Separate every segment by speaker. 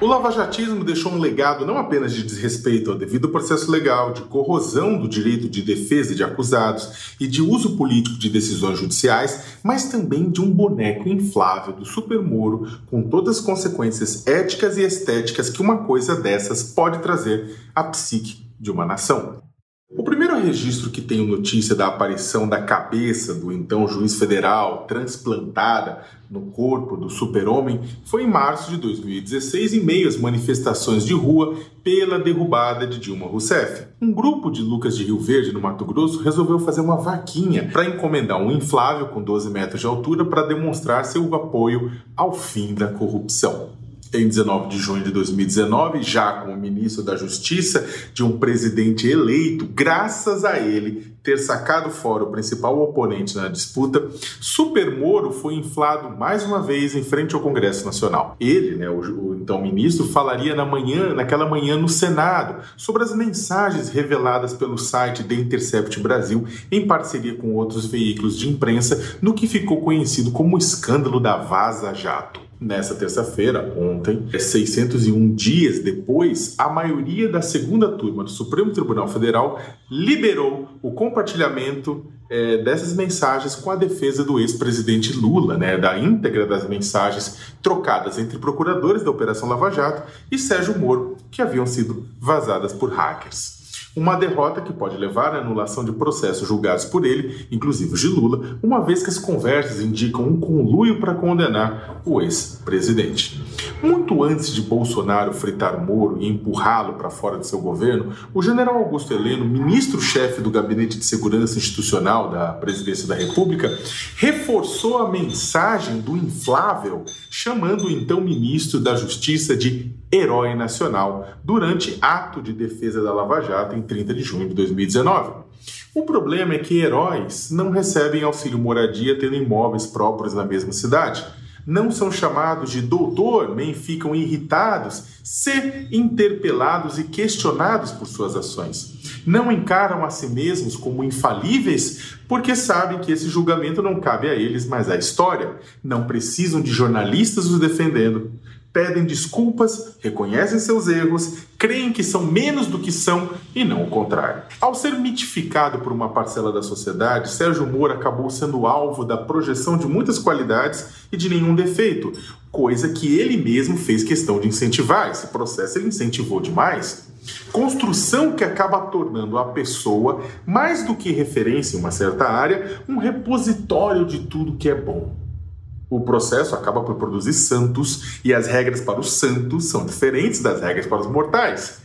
Speaker 1: O lavajatismo deixou um legado não apenas de desrespeito ao devido processo legal, de corrosão do direito de defesa de acusados e de uso político de decisões judiciais, mas também de um boneco inflável do Super Moro, com todas as consequências éticas e estéticas que uma coisa dessas pode trazer à psique de uma nação. Primeiro registro que tenho notícia da aparição da cabeça do então juiz federal transplantada no corpo do super-homem foi em março de 2016, em meio às manifestações de rua pela derrubada de Dilma Rousseff. Um grupo de Lucas de Rio Verde, no Mato Grosso, resolveu fazer uma vaquinha para encomendar um inflável com 12 metros de altura para demonstrar seu apoio ao fim da corrupção em 19 de junho de 2019, já como ministro da Justiça de um presidente eleito, graças a ele ter sacado fora o principal oponente na disputa, Super Moro foi inflado mais uma vez em frente ao Congresso Nacional. Ele, né, o, o então ministro, falaria na manhã, naquela manhã no Senado sobre as mensagens reveladas pelo site The Intercept Brasil em parceria com outros veículos de imprensa no que ficou conhecido como o escândalo da Vaza Jato. Nessa terça-feira, ontem, 601 dias depois, a maioria da segunda turma do Supremo Tribunal Federal liberou o compartilhamento é, dessas mensagens com a defesa do ex-presidente Lula, né, da íntegra das mensagens trocadas entre procuradores da Operação Lava Jato e Sérgio Moro, que haviam sido vazadas por hackers. Uma derrota que pode levar à anulação de processos julgados por ele, inclusive os de Lula, uma vez que as conversas indicam um conluio para condenar o ex-presidente. Muito antes de Bolsonaro fritar Moro e empurrá-lo para fora de seu governo, o general Augusto Heleno, ministro-chefe do Gabinete de Segurança Institucional da Presidência da República, reforçou a mensagem do inflável, chamando o então ministro da Justiça de herói nacional durante ato de defesa da Lava Jato em 30 de junho de 2019. O problema é que heróis não recebem auxílio moradia tendo imóveis próprios na mesma cidade. Não são chamados de doutor, nem ficam irritados se interpelados e questionados por suas ações. Não encaram a si mesmos como infalíveis porque sabem que esse julgamento não cabe a eles, mas à história. Não precisam de jornalistas os defendendo pedem desculpas, reconhecem seus erros, creem que são menos do que são e não o contrário. Ao ser mitificado por uma parcela da sociedade, Sérgio Moro acabou sendo alvo da projeção de muitas qualidades e de nenhum defeito, coisa que ele mesmo fez questão de incentivar. Esse processo ele incentivou demais. Construção que acaba tornando a pessoa, mais do que referência em uma certa área, um repositório de tudo que é bom o processo acaba por produzir santos e as regras para os santos são diferentes das regras para os mortais.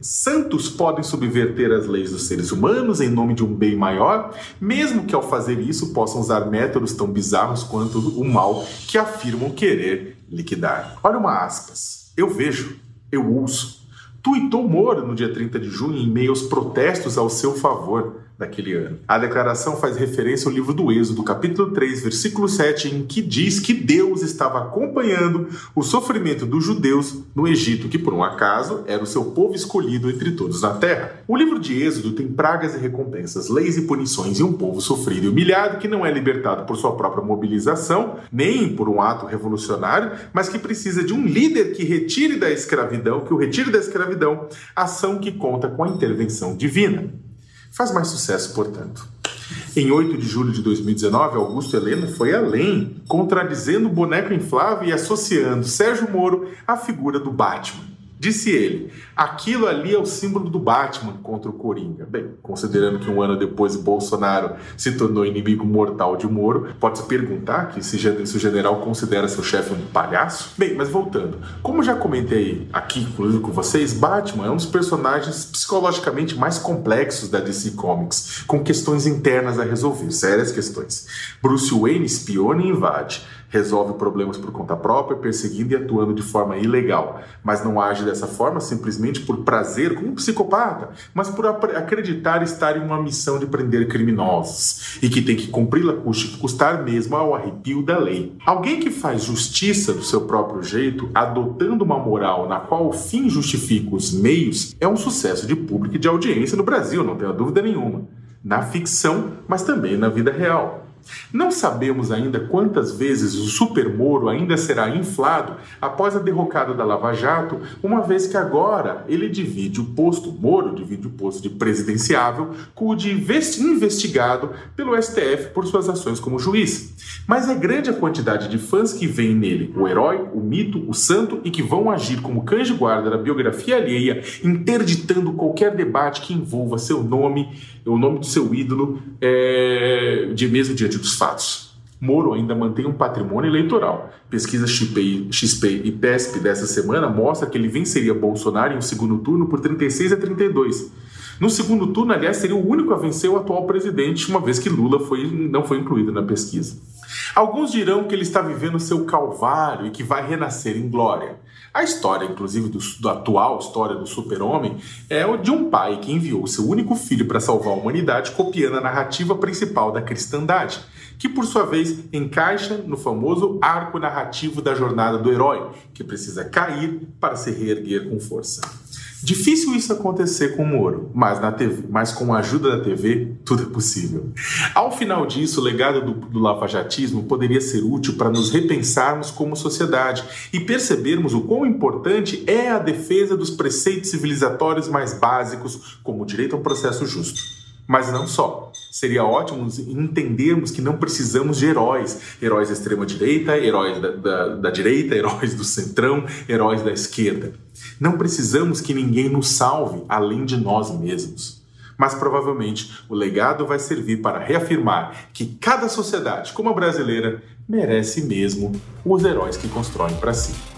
Speaker 1: Santos podem subverter as leis dos seres humanos em nome de um bem maior, mesmo que ao fazer isso possam usar métodos tão bizarros quanto o mal que afirmam querer liquidar. Olha uma aspas. Eu vejo, eu uso. Tuitou Moro no dia 30 de junho em meio aos protestos ao seu favor daquele ano. A declaração faz referência ao livro do Êxodo, capítulo 3, versículo 7, em que diz que Deus estava acompanhando o sofrimento dos judeus no Egito, que por um acaso era o seu povo escolhido entre todos na terra. O livro de Êxodo tem pragas e recompensas, leis e punições e um povo sofrido e humilhado que não é libertado por sua própria mobilização, nem por um ato revolucionário, mas que precisa de um líder que retire da escravidão, que o retire da escravidão, ação que conta com a intervenção divina faz mais sucesso, portanto. Em 8 de julho de 2019, Augusto Heleno foi além, contradizendo o boneco inflável e associando Sérgio Moro à figura do Batman. Disse ele: aquilo ali é o símbolo do Batman contra o Coringa. Bem, considerando que um ano depois Bolsonaro se tornou inimigo mortal de Moro, pode-se perguntar que se, se o general considera seu chefe um palhaço? Bem, mas voltando, como já comentei aqui, inclusive com vocês, Batman é um dos personagens psicologicamente mais complexos da DC Comics, com questões internas a resolver, sérias questões. Bruce Wayne espiona e invade resolve problemas por conta própria, perseguindo e atuando de forma ilegal, mas não age dessa forma simplesmente por prazer, como um psicopata, mas por acreditar estar em uma missão de prender criminosos e que tem que cumpri-la custar mesmo ao arrepio da lei. Alguém que faz justiça do seu próprio jeito, adotando uma moral na qual o fim justifica os meios, é um sucesso de público e de audiência no Brasil, não tenho dúvida nenhuma. Na ficção, mas também na vida real. Não sabemos ainda quantas vezes o Super Moro ainda será inflado após a derrocada da Lava Jato, uma vez que agora ele divide o posto, Moro divide o posto de presidenciável com o de investigado pelo STF por suas ações como juiz. Mas é grande a quantidade de fãs que veem nele o herói, o mito, o santo e que vão agir como cães guarda da biografia alheia, interditando qualquer debate que envolva seu nome, o nome do seu ídolo, é, de mesmo diante dos fatos. Moro ainda mantém um patrimônio eleitoral. Pesquisa XP, XP e PESP dessa semana mostra que ele venceria Bolsonaro em um segundo turno por 36 a 32. No segundo turno, aliás, seria o único a vencer o atual presidente, uma vez que Lula foi, não foi incluído na pesquisa. Alguns dirão que ele está vivendo seu calvário e que vai renascer em glória. A história, inclusive, do, do atual história do super-homem é o de um pai que enviou seu único filho para salvar a humanidade, copiando a narrativa principal da cristandade, que por sua vez encaixa no famoso arco narrativo da jornada do herói, que precisa cair para se reerguer com força. Difícil isso acontecer com o Moro, mas, na TV, mas com a ajuda da TV, tudo é possível. Ao final disso, o legado do, do lavajatismo poderia ser útil para nos repensarmos como sociedade e percebermos o quão importante é a defesa dos preceitos civilizatórios mais básicos, como o direito a um processo justo. Mas não só. Seria ótimo entendermos que não precisamos de heróis. Heróis da extrema-direita, heróis da, da, da direita, heróis do centrão, heróis da esquerda. Não precisamos que ninguém nos salve além de nós mesmos. Mas provavelmente o legado vai servir para reafirmar que cada sociedade, como a brasileira, merece mesmo os heróis que constroem para si.